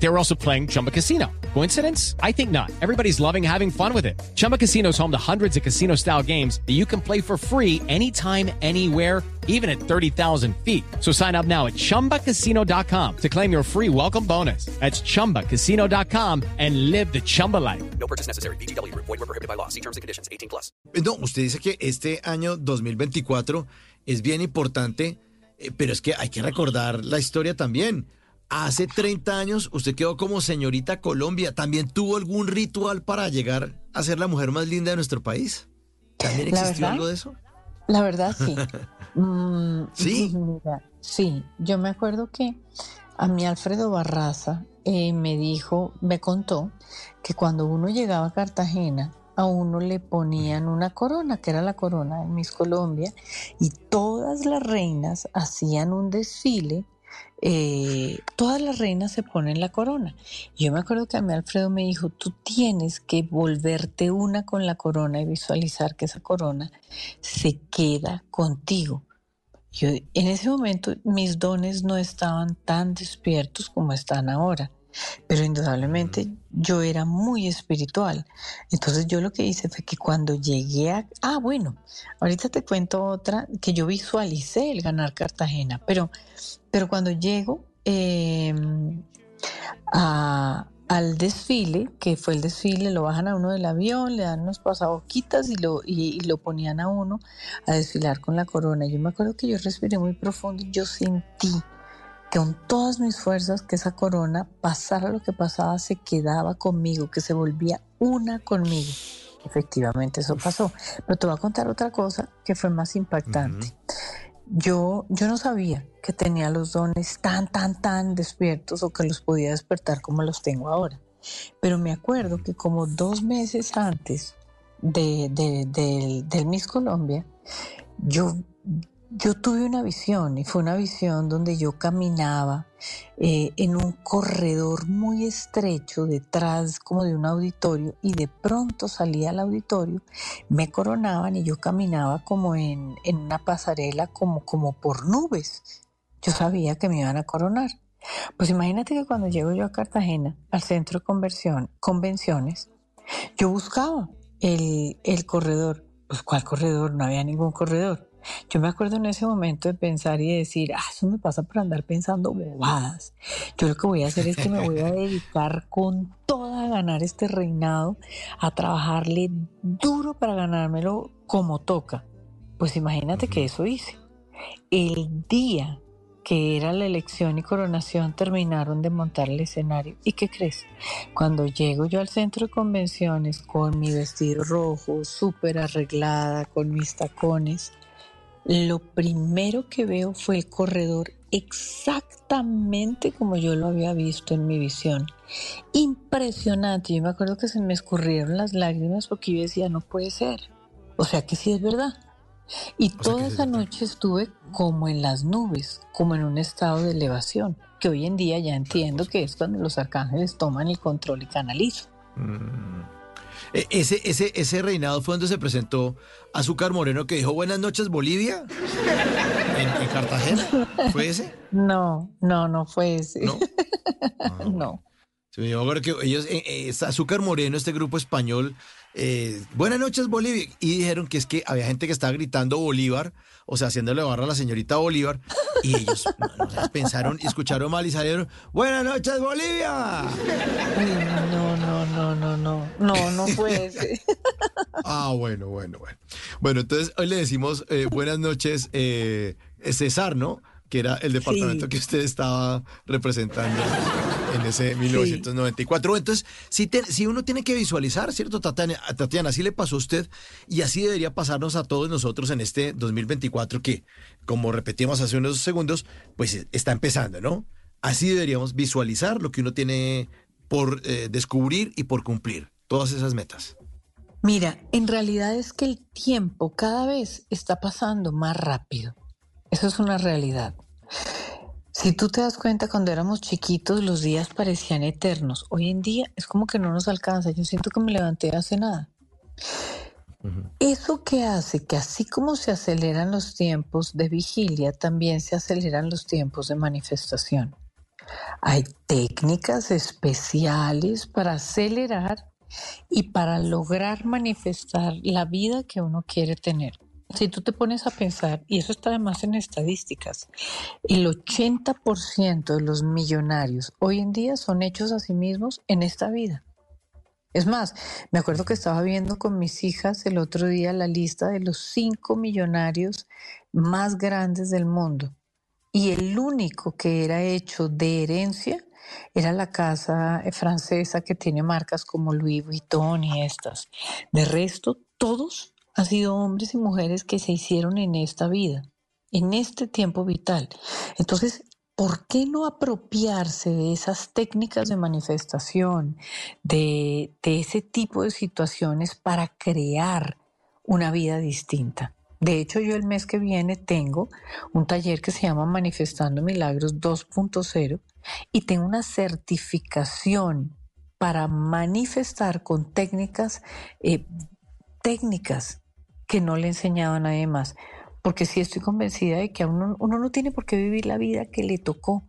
They were also playing Chumba Casino. Coincidence? I think not. Everybody's loving having fun with it. Chumba Casino is home to hundreds of casino style games that you can play for free anytime, anywhere, even at 30,000 feet. So sign up now at chumbacasino.com to claim your free welcome bonus. That's chumbacasino.com and live the Chumba life. No purchase necessary. BGW. Void were prohibited by law. See terms and conditions. 18 plus. No, usted dice que este año 2024 es bien importante, eh, pero es que hay que recordar la historia también. Hace 30 años usted quedó como señorita Colombia. ¿También tuvo algún ritual para llegar a ser la mujer más linda de nuestro país? ¿También existió verdad, algo de eso? La verdad, sí. Mm, ¿Sí? mira, sí, yo me acuerdo que a mí Alfredo Barraza eh, me dijo, me contó que cuando uno llegaba a Cartagena, a uno le ponían una corona, que era la corona de Miss Colombia, y todas las reinas hacían un desfile. Eh, todas las reinas se ponen la corona. Yo me acuerdo que a mí Alfredo me dijo, tú tienes que volverte una con la corona y visualizar que esa corona se queda contigo. Yo, en ese momento mis dones no estaban tan despiertos como están ahora, pero indudablemente yo era muy espiritual. Entonces yo lo que hice fue que cuando llegué a... Ah, bueno, ahorita te cuento otra, que yo visualicé el ganar Cartagena, pero, pero cuando llego eh, a- al desfile, que fue el desfile, lo bajan a uno del avión, le dan unos pasaboquitas y lo, y, y lo ponían a uno a desfilar con la corona. Yo me acuerdo que yo respiré muy profundo y yo sentí con todas mis fuerzas que esa corona, pasara lo que pasaba, se quedaba conmigo, que se volvía una conmigo. Efectivamente, eso pasó. Pero te voy a contar otra cosa que fue más impactante. Yo, yo no sabía que tenía los dones tan, tan, tan despiertos o que los podía despertar como los tengo ahora. Pero me acuerdo que como dos meses antes de, de- del- del Miss Colombia, yo, yo tuve una visión y fue una visión donde yo caminaba eh, en un corredor muy estrecho detrás como de un auditorio y de pronto salía al auditorio, me coronaban y yo caminaba como en, en una pasarela como, como por nubes. Yo sabía que me iban a coronar. Pues imagínate que cuando llego yo a Cartagena, al centro de conversión, convenciones, yo buscaba el, el corredor. Pues ¿cuál corredor? No había ningún corredor. Yo me acuerdo en ese momento de pensar y de decir, ah, eso me pasa por andar pensando bobadas. Yo lo que voy a hacer es que me voy a dedicar con toda a ganar este reinado, a trabajarle duro para ganármelo como toca. Pues imagínate que eso hice. El día que era la elección y coronación terminaron de montar el escenario. ¿Y qué crees? Cuando llego yo al centro de convenciones con mi vestido rojo, súper arreglada, con mis tacones, lo primero que veo fue el corredor exactamente como yo lo había visto en mi visión. Impresionante. Yo me acuerdo que se me escurrieron las lágrimas porque yo decía, no puede ser. O sea que sí es verdad. Y toda esa noche estuve como en las nubes, como en un estado de elevación, que hoy en día ya entiendo que es cuando los arcángeles toman el control y canalizan. E- Ese, ese, ese reinado fue donde se presentó Azúcar Moreno que dijo Buenas noches Bolivia en, en Cartagena. ¿Fue ese? No, no, no fue ese. ¿No? Ah, no. Yo creo que ellos, eh, eh, Azúcar Moreno, este grupo español, eh, buenas noches Bolivia, y dijeron que es que había gente que estaba gritando Bolívar, o sea, haciéndole barra a la señorita Bolívar, y ellos no, no pensaron y escucharon mal y salieron, buenas noches Bolivia. No, no, no, no, no. No, no fue ese. Ah, bueno, bueno, bueno. Bueno, entonces hoy le decimos eh, buenas noches eh, César, ¿no? Que era el departamento Sí. que usted estaba representando en ese 1994. Entonces, si, te- si uno tiene que visualizar, ¿cierto, Tatiana? Tatiana, así le pasó a usted y así debería pasarnos a todos nosotros en este 2024 que, como repetimos hace unos segundos, pues está empezando, ¿no? Así deberíamos visualizar lo que uno tiene por eh, descubrir y por cumplir, todas esas metas. Mira, en realidad es que el tiempo cada vez está pasando más rápido. Eso es una realidad. Si tú te das cuenta, cuando éramos chiquitos los días parecían eternos. Hoy en día es como que no nos alcanza. Yo siento que me levanté hace nada. Eso que hace que así como se aceleran los tiempos de vigilia, también se aceleran los tiempos de manifestación. Hay técnicas especiales para acelerar y para lograr manifestar la vida que uno quiere tener. Si tú te pones a pensar, y eso está además en estadísticas, el 80% de los millonarios hoy en día son hechos a sí mismos en esta vida. Es más, me acuerdo que estaba viendo con mis hijas el otro día la lista de los cinco millonarios más grandes del mundo. Y el único que era hecho de herencia era la casa eh, francesa que tiene marcas como Louis Vuitton y estas. De resto, todos han sido hombres y mujeres que se hicieron en esta vida, en este tiempo vital. Entonces, ¿por qué no apropiarse de esas técnicas de manifestación, de, ese tipo de situaciones para crear una vida distinta? De hecho, yo el mes que viene tengo un taller que se llama Manifestando Milagros 2.0 y tengo una certificación para manifestar con técnicas, eh, técnicas que no le enseñaba a nadie más porque sí estoy convencida de que uno, uno no tiene por qué vivir la vida que le tocó.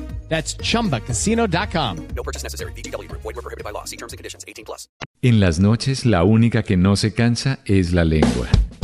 That's chumbacasino.com. No purchase necessary. BGW. Void were prohibited by law. See terms and conditions 18 plus. En las noches, la única que no se cansa es la lengua.